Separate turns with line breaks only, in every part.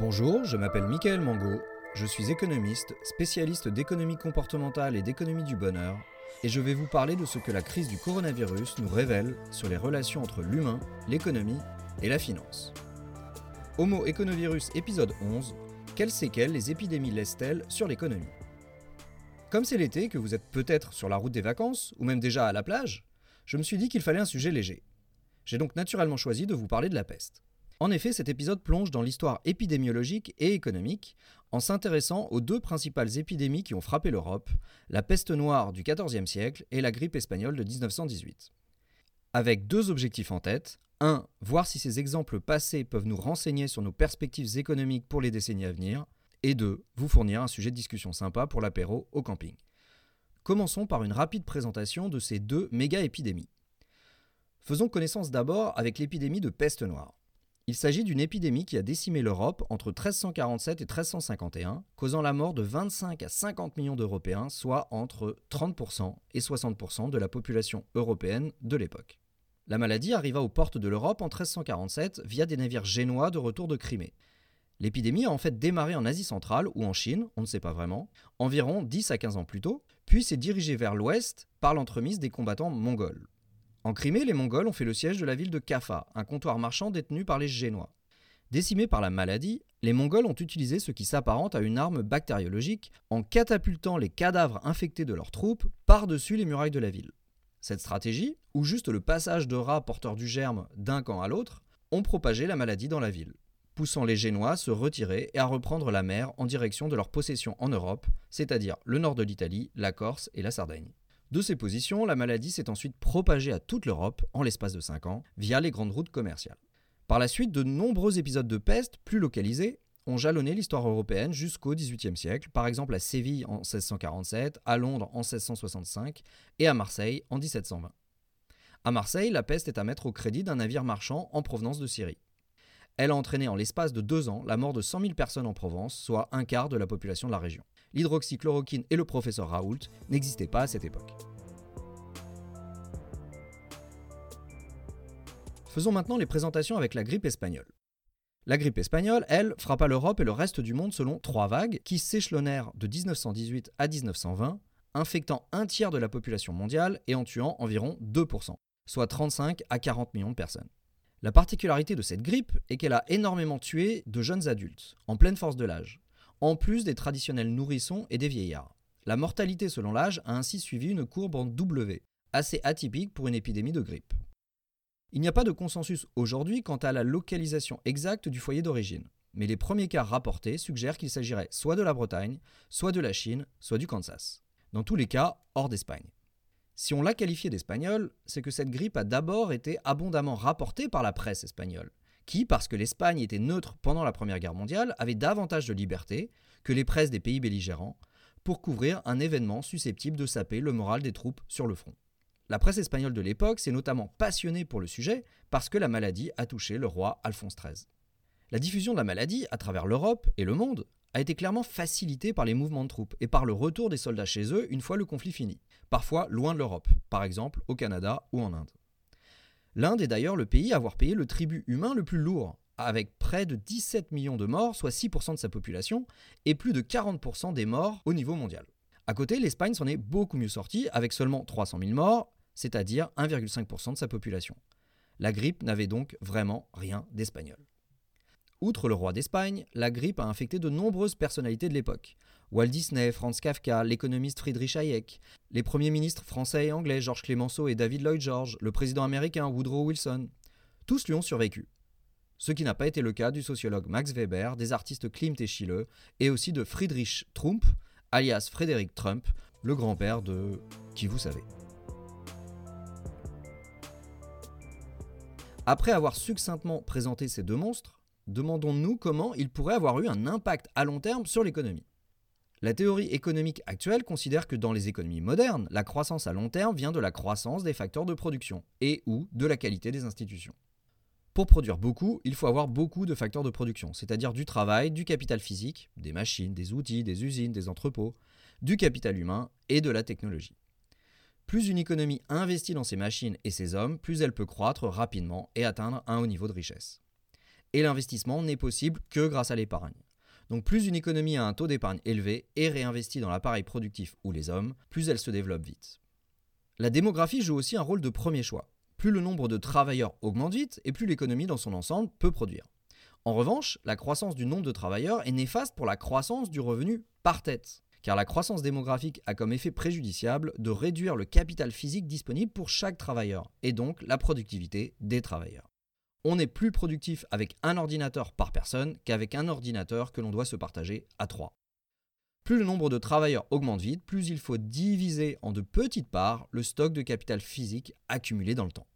Bonjour, je m'appelle Michael Mango, je suis économiste, spécialiste d'économie comportementale et d'économie du bonheur, et je vais vous parler de ce que la crise du coronavirus nous révèle sur les relations entre l'humain, l'économie et la finance. Homo Econovirus épisode 11 Quelles séquelles les épidémies laissent-elles sur l'économie? Comme c'est l'été, que vous êtes peut-être sur la route des vacances, ou même déjà à la plage, je me suis dit qu'il fallait un sujet léger. J'ai donc naturellement choisi de vous parler de la peste. En effet, cet épisode plonge dans l'histoire épidémiologique et économique en s'intéressant aux deux principales épidémies qui ont frappé l'Europe, la peste noire du XIVe siècle et la grippe espagnole de 1918. Avec deux objectifs en tête. 1. Voir si ces exemples passés peuvent nous renseigner sur nos perspectives économiques pour les décennies à venir. Et 2. Vous fournir un sujet de discussion sympa pour l'apéro au camping. Commençons par une rapide présentation de ces deux méga-épidémies. Faisons connaissance d'abord avec l'épidémie de peste noire. Il s'agit d'une épidémie qui a décimé l'Europe entre 1347 et 1351, causant la mort de 25 à 50 millions d'Européens, soit entre 30% et 60% de la population européenne de l'époque. La maladie arriva aux portes de l'Europe en 1347 via des navires génois de retour de Crimée. L'épidémie a en fait démarré en Asie centrale ou en Chine, on ne sait pas vraiment, environ 10 à 15 ans plus tôt, puis s'est dirigée vers l'ouest par l'entremise des combattants mongols. En Crimée, les Mongols ont fait le siège de la ville de Kaffa, un comptoir marchand détenu par les Génois. Décimés par la maladie, les Mongols ont utilisé ce qui s'apparente à une arme bactériologique en catapultant les cadavres infectés de leurs troupes par-dessus les murailles de la ville. Cette stratégie, ou juste le passage de rats porteurs du germe d'un camp à l'autre, ont propagé la maladie dans la ville, poussant les Génois à se retirer et à reprendre la mer en direction de leurs possessions en Europe, c'est-à-dire le nord de l'Italie, la Corse et la Sardaigne. De ces positions, la maladie s'est ensuite propagée à toute l'Europe en l'espace de 5 ans via les grandes routes commerciales. Par la suite, de nombreux épisodes de peste, plus localisés, ont jalonné l'histoire européenne jusqu'au XVIIIe siècle, par exemple à Séville en 1647, à Londres en 1665 et à Marseille en 1720. À Marseille, la peste est à mettre au crédit d'un navire marchand en provenance de Syrie. Elle a entraîné en l'espace de deux ans la mort de 100 000 personnes en Provence, soit un quart de la population de la région l'hydroxychloroquine et le professeur Raoult n'existaient pas à cette époque. Faisons maintenant les présentations avec la grippe espagnole. La grippe espagnole, elle, frappa l'Europe et le reste du monde selon trois vagues qui s'échelonnèrent de 1918 à 1920, infectant un tiers de la population mondiale et en tuant environ 2%, soit 35 à 40 millions de personnes. La particularité de cette grippe est qu'elle a énormément tué de jeunes adultes, en pleine force de l'âge, en plus des traditionnels nourrissons et des vieillards. La mortalité selon l'âge a ainsi suivi une courbe en W, assez atypique pour une épidémie de grippe. Il n'y a pas de consensus aujourd'hui quant à la localisation exacte du foyer d'origine, mais les premiers cas rapportés suggèrent qu'il s'agirait soit de la Bretagne, soit de la Chine, soit du Kansas. Dans tous les cas, hors d'Espagne. Si on l'a qualifié d'espagnol, c'est que cette grippe a d'abord été abondamment rapportée par la presse espagnole, qui, parce que l'Espagne était neutre pendant la Première Guerre mondiale, avait davantage de liberté que les presses des pays belligérants pour couvrir un événement susceptible de saper le moral des troupes sur le front. La presse espagnole de l'époque s'est notamment passionnée pour le sujet parce que la maladie a touché le roi Alphonse XIII. La diffusion de la maladie à travers l'Europe et le monde a été clairement facilitée par les mouvements de troupes et par le retour des soldats chez eux une fois le conflit fini, parfois loin de l'Europe, par exemple au Canada ou en Inde. L'Inde est d'ailleurs le pays à avoir payé le tribut humain le plus lourd, avec près de 17 millions de morts, soit 6% de sa population, et plus de 40% des morts au niveau mondial. À côté, l'Espagne s'en est beaucoup mieux sortie, avec seulement 300 000 morts, c'est-à-dire 1,5% de sa population. La grippe n'avait donc vraiment rien d'espagnol. Outre le roi d'Espagne, la grippe a infecté de nombreuses personnalités de l'époque. Walt Disney, Franz Kafka, l'économiste Friedrich Hayek, les premiers ministres français et anglais Georges Clemenceau et David Lloyd George, le président américain Woodrow Wilson. Tous lui ont survécu. Ce qui n'a pas été le cas du sociologue Max Weber, des artistes Klimt et Schiele, et aussi de Friedrich Trump, alias Frédéric Trump, le grand-père de qui vous savez. Après avoir succinctement présenté ces deux monstres, demandons-nous comment il pourrait avoir eu un impact à long terme sur l'économie. La théorie économique actuelle considère que dans les économies modernes, la croissance à long terme vient de la croissance des facteurs de production et ou de la qualité des institutions. Pour produire beaucoup, il faut avoir beaucoup de facteurs de production, c'est-à-dire du travail, du capital physique, des machines, des outils, des usines, des entrepôts, du capital humain et de la technologie. Plus une économie investit dans ses machines et ses hommes, plus elle peut croître rapidement et atteindre un haut niveau de richesse. Et l'investissement n'est possible que grâce à l'épargne. Donc plus une économie a un taux d'épargne élevé et réinvestit dans l'appareil productif ou les hommes, plus elle se développe vite. La démographie joue aussi un rôle de premier choix. Plus le nombre de travailleurs augmente vite et plus l'économie dans son ensemble peut produire. En revanche, la croissance du nombre de travailleurs est néfaste pour la croissance du revenu par tête, car la croissance démographique a comme effet préjudiciable de réduire le capital physique disponible pour chaque travailleur, et donc la productivité des travailleurs on est plus productif avec un ordinateur par personne qu'avec un ordinateur que l'on doit se partager à trois. Plus le nombre de travailleurs augmente vite, plus il faut diviser en de petites parts le stock de capital physique accumulé dans le temps.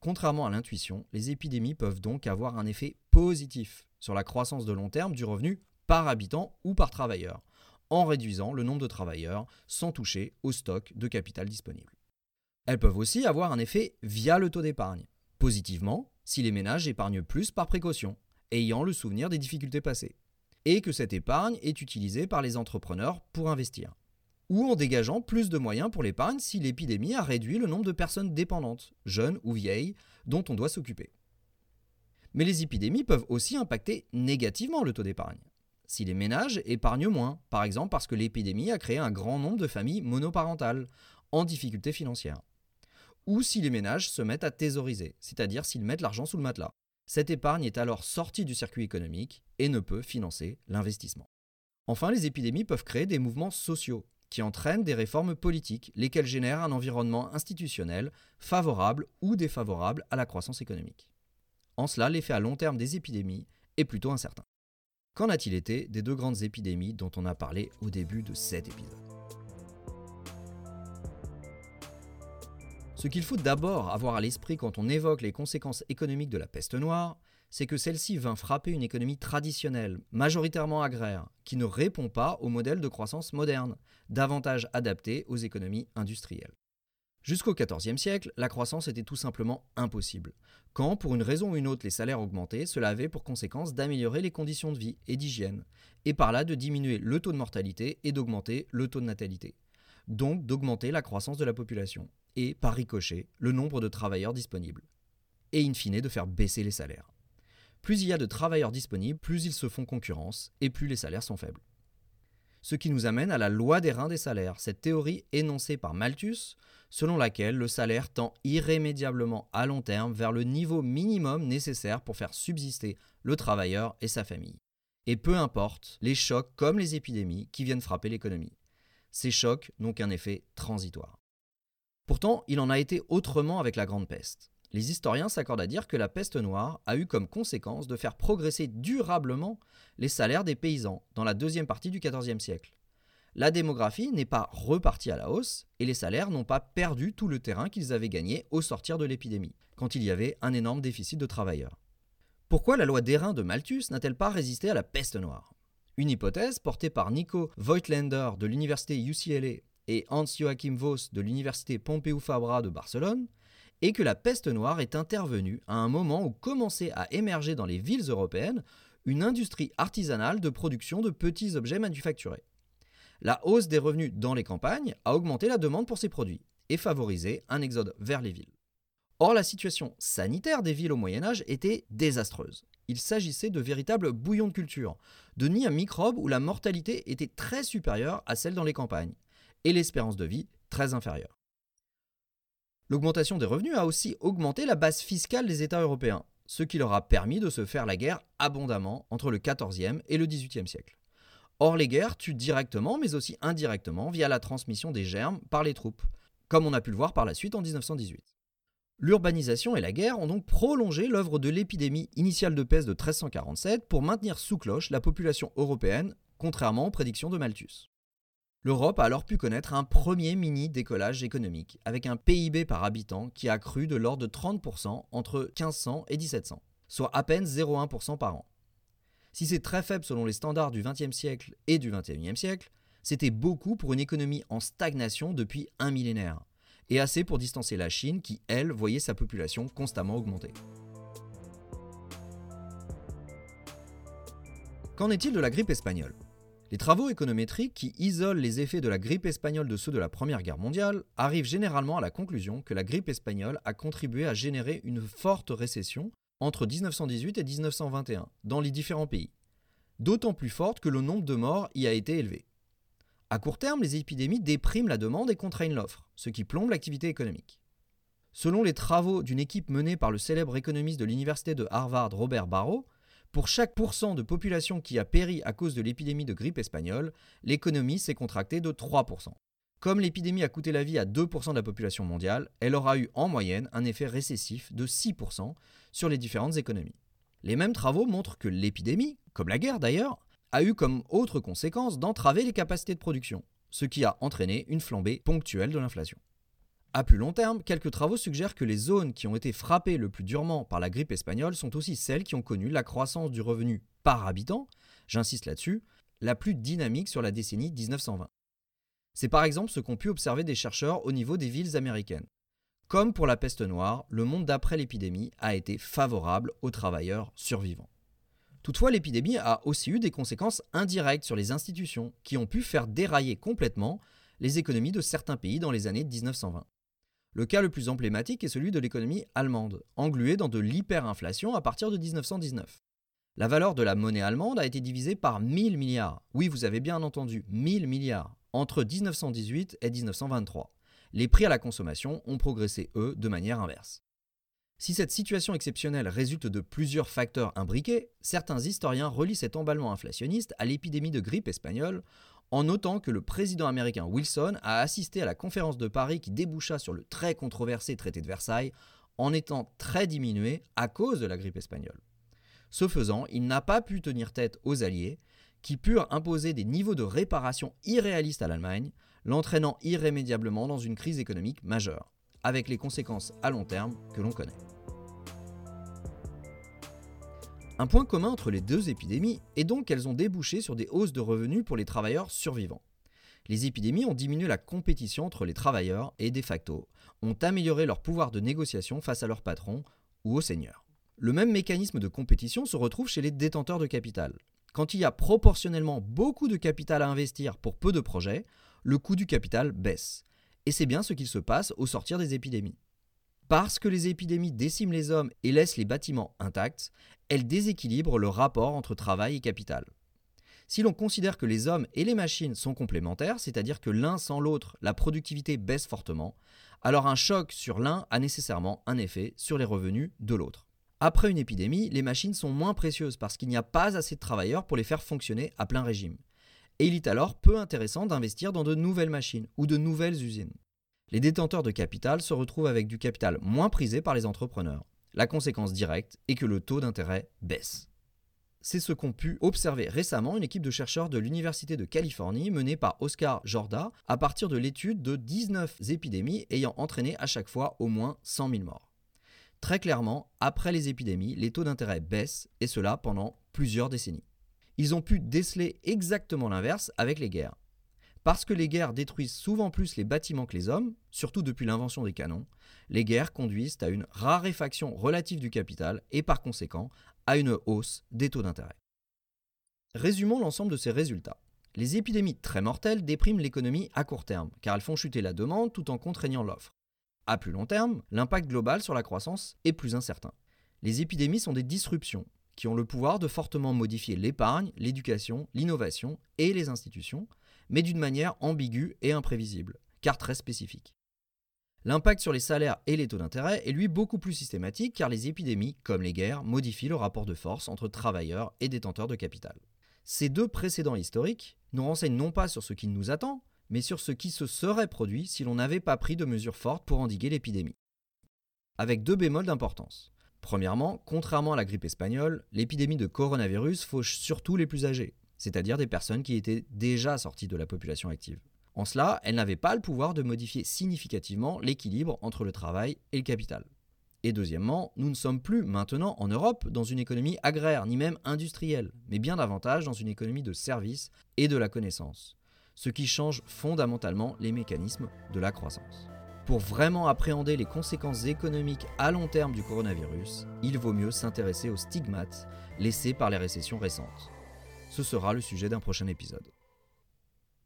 Contrairement à l'intuition, les épidémies peuvent donc avoir un effet positif sur la croissance de long terme du revenu par habitant ou par travailleur, en réduisant le nombre de travailleurs sans toucher au stock de capital disponible. Elles peuvent aussi avoir un effet via le taux d'épargne. Positivement, si les ménages épargnent plus par précaution, ayant le souvenir des difficultés passées, et que cette épargne est utilisée par les entrepreneurs pour investir. Ou en dégageant plus de moyens pour l'épargne si l'épidémie a réduit le nombre de personnes dépendantes, jeunes ou vieilles, dont on doit s'occuper. Mais les épidémies peuvent aussi impacter négativement le taux d'épargne. Si les ménages épargnent moins, par exemple parce que l'épidémie a créé un grand nombre de familles monoparentales en difficulté financière ou si les ménages se mettent à thésauriser, c'est-à-dire s'ils mettent l'argent sous le matelas. Cette épargne est alors sortie du circuit économique et ne peut financer l'investissement. Enfin, les épidémies peuvent créer des mouvements sociaux qui entraînent des réformes politiques, lesquelles génèrent un environnement institutionnel favorable ou défavorable à la croissance économique. En cela, l'effet à long terme des épidémies est plutôt incertain. Qu'en a-t-il été des deux grandes épidémies dont on a parlé au début de cet épisode? Ce qu'il faut d'abord avoir à l'esprit quand on évoque les conséquences économiques de la peste noire, c'est que celle-ci vint frapper une économie traditionnelle, majoritairement agraire, qui ne répond pas au modèle de croissance moderne, davantage adapté aux économies industrielles. Jusqu'au XIVe siècle, la croissance était tout simplement impossible. Quand, pour une raison ou une autre, les salaires augmentaient, cela avait pour conséquence d'améliorer les conditions de vie et d'hygiène, et par là de diminuer le taux de mortalité et d'augmenter le taux de natalité, donc d'augmenter la croissance de la population et, par ricochet, le nombre de travailleurs disponibles. Et in fine de faire baisser les salaires. Plus il y a de travailleurs disponibles, plus ils se font concurrence et plus les salaires sont faibles. Ce qui nous amène à la loi des reins des salaires, cette théorie énoncée par Malthus, selon laquelle le salaire tend irrémédiablement à long terme vers le niveau minimum nécessaire pour faire subsister le travailleur et sa famille. Et peu importe les chocs comme les épidémies qui viennent frapper l'économie. Ces chocs n'ont qu'un effet transitoire. Pourtant, il en a été autrement avec la Grande Peste. Les historiens s'accordent à dire que la peste noire a eu comme conséquence de faire progresser durablement les salaires des paysans dans la deuxième partie du XIVe siècle. La démographie n'est pas repartie à la hausse et les salaires n'ont pas perdu tout le terrain qu'ils avaient gagné au sortir de l'épidémie, quand il y avait un énorme déficit de travailleurs. Pourquoi la loi d'airain de Malthus n'a-t-elle pas résisté à la peste noire? Une hypothèse portée par Nico Voigtlander de l'université UCLA et Hans-Joachim Voss de l'université Pompeu Fabra de Barcelone, et que la peste noire est intervenue à un moment où commençait à émerger dans les villes européennes une industrie artisanale de production de petits objets manufacturés. La hausse des revenus dans les campagnes a augmenté la demande pour ces produits et favorisé un exode vers les villes. Or, la situation sanitaire des villes au Moyen Âge était désastreuse. Il s'agissait de véritables bouillons de culture, de nids à microbes où la mortalité était très supérieure à celle dans les campagnes, et l'espérance de vie très inférieure. L'augmentation des revenus a aussi augmenté la base fiscale des États européens, ce qui leur a permis de se faire la guerre abondamment entre le XIVe et le XVIIIe siècle. Or, les guerres tuent directement, mais aussi indirectement, via la transmission des germes par les troupes, comme on a pu le voir par la suite en 1918. L'urbanisation et la guerre ont donc prolongé l'œuvre de l'épidémie initiale de peste de 1347 pour maintenir sous cloche la population européenne, contrairement aux prédictions de Malthus. L'Europe a alors pu connaître un premier mini décollage économique, avec un PIB par habitant qui a cru de l'ordre de 30% entre 1500 et 1700, soit à peine 0,1% par an. Si c'est très faible selon les standards du XXe siècle et du XXIe siècle, c'était beaucoup pour une économie en stagnation depuis un millénaire, et assez pour distancer la Chine qui, elle, voyait sa population constamment augmenter. Qu'en est-il de la grippe espagnole? Les travaux économétriques qui isolent les effets de la grippe espagnole de ceux de la Première Guerre mondiale arrivent généralement à la conclusion que la grippe espagnole a contribué à générer une forte récession entre 1918 et 1921 dans les différents pays, d'autant plus forte que le nombre de morts y a été élevé. À court terme, les épidémies dépriment la demande et contraignent l'offre, ce qui plombe l'activité économique. Selon les travaux d'une équipe menée par le célèbre économiste de l'université de Harvard Robert Barrow, pour chaque pourcent de population qui a péri à cause de l'épidémie de grippe espagnole, l'économie s'est contractée de 3%. Comme l'épidémie a coûté la vie à 2% de la population mondiale, elle aura eu en moyenne un effet récessif de 6% sur les différentes économies. Les mêmes travaux montrent que l'épidémie, comme la guerre d'ailleurs, a eu comme autre conséquence d'entraver les capacités de production, ce qui a entraîné une flambée ponctuelle de l'inflation. À plus long terme, quelques travaux suggèrent que les zones qui ont été frappées le plus durement par la grippe espagnole sont aussi celles qui ont connu la croissance du revenu par habitant, j'insiste là-dessus, la plus dynamique sur la décennie 1920. C'est par exemple ce qu'ont pu observer des chercheurs au niveau des villes américaines. Comme pour la peste noire, le monde d'après l'épidémie a été favorable aux travailleurs survivants. Toutefois, l'épidémie a aussi eu des conséquences indirectes sur les institutions qui ont pu faire dérailler complètement les économies de certains pays dans les années 1920. Le cas le plus emblématique est celui de l'économie allemande, engluée dans de l'hyperinflation à partir de 1919. La valeur de la monnaie allemande a été divisée par 1000 milliards. Oui, vous avez bien entendu, 1000 milliards, entre 1918 et 1923. Les prix à la consommation ont progressé, eux, de manière inverse. Si cette situation exceptionnelle résulte de plusieurs facteurs imbriqués, certains historiens relient cet emballement inflationniste à l'épidémie de grippe espagnole, en notant que le président américain Wilson a assisté à la conférence de Paris qui déboucha sur le très controversé traité de Versailles, en étant très diminué à cause de la grippe espagnole. Ce faisant, il n'a pas pu tenir tête aux Alliés, qui purent imposer des niveaux de réparation irréalistes à l'Allemagne, l'entraînant irrémédiablement dans une crise économique majeure avec les conséquences à long terme que l'on connaît. Un point commun entre les deux épidémies est donc qu'elles ont débouché sur des hausses de revenus pour les travailleurs survivants. Les épidémies ont diminué la compétition entre les travailleurs et de facto ont amélioré leur pouvoir de négociation face à leurs patrons ou aux seigneurs. Le même mécanisme de compétition se retrouve chez les détenteurs de capital. Quand il y a proportionnellement beaucoup de capital à investir pour peu de projets, le coût du capital baisse. Et c'est bien ce qu'il se passe au sortir des épidémies. Parce que les épidémies déciment les hommes et laissent les bâtiments intacts, elles déséquilibrent le rapport entre travail et capital. Si l'on considère que les hommes et les machines sont complémentaires, c'est-à-dire que l'un sans l'autre, la productivité baisse fortement, alors un choc sur l'un a nécessairement un effet sur les revenus de l'autre. Après une épidémie, les machines sont moins précieuses parce qu'il n'y a pas assez de travailleurs pour les faire fonctionner à plein régime et il est alors peu intéressant d'investir dans de nouvelles machines ou de nouvelles usines. Les détenteurs de capital se retrouvent avec du capital moins prisé par les entrepreneurs. La conséquence directe est que le taux d'intérêt baisse. C'est ce qu'ont pu observer récemment une équipe de chercheurs de l'Université de Californie menée par Oscar Jorda à partir de l'étude de 19 épidémies ayant entraîné à chaque fois au moins 100 000 morts. Très clairement, après les épidémies, les taux d'intérêt baissent et cela pendant plusieurs décennies ils ont pu déceler exactement l'inverse avec les guerres. Parce que les guerres détruisent souvent plus les bâtiments que les hommes, surtout depuis l'invention des canons, les guerres conduisent à une raréfaction relative du capital et par conséquent à une hausse des taux d'intérêt. Résumons l'ensemble de ces résultats. Les épidémies très mortelles dépriment l'économie à court terme, car elles font chuter la demande tout en contraignant l'offre. À plus long terme, l'impact global sur la croissance est plus incertain. Les épidémies sont des disruptions, qui ont le pouvoir de fortement modifier l'épargne, l'éducation, l'innovation et les institutions, mais d'une manière ambiguë et imprévisible, car très spécifique. L'impact sur les salaires et les taux d'intérêt est lui beaucoup plus systématique car les épidémies, comme les guerres, modifient le rapport de force entre travailleurs et détenteurs de capital. Ces deux précédents historiques nous renseignent non pas sur ce qui nous attend, mais sur ce qui se serait produit si l'on n'avait pas pris de mesures fortes pour endiguer l'épidémie. Avec deux bémols d'importance. Premièrement, contrairement à la grippe espagnole, l'épidémie de coronavirus fauche surtout les plus âgés, c'est-à-dire des personnes qui étaient déjà sorties de la population active. En cela, elle n'avait pas le pouvoir de modifier significativement l'équilibre entre le travail et le capital. Et deuxièmement, nous ne sommes plus maintenant en Europe dans une économie agraire ni même industrielle, mais bien davantage dans une économie de services et de la connaissance, ce qui change fondamentalement les mécanismes de la croissance. Pour vraiment appréhender les conséquences économiques à long terme du coronavirus, il vaut mieux s'intéresser aux stigmates laissés par les récessions récentes. Ce sera le sujet d'un prochain épisode.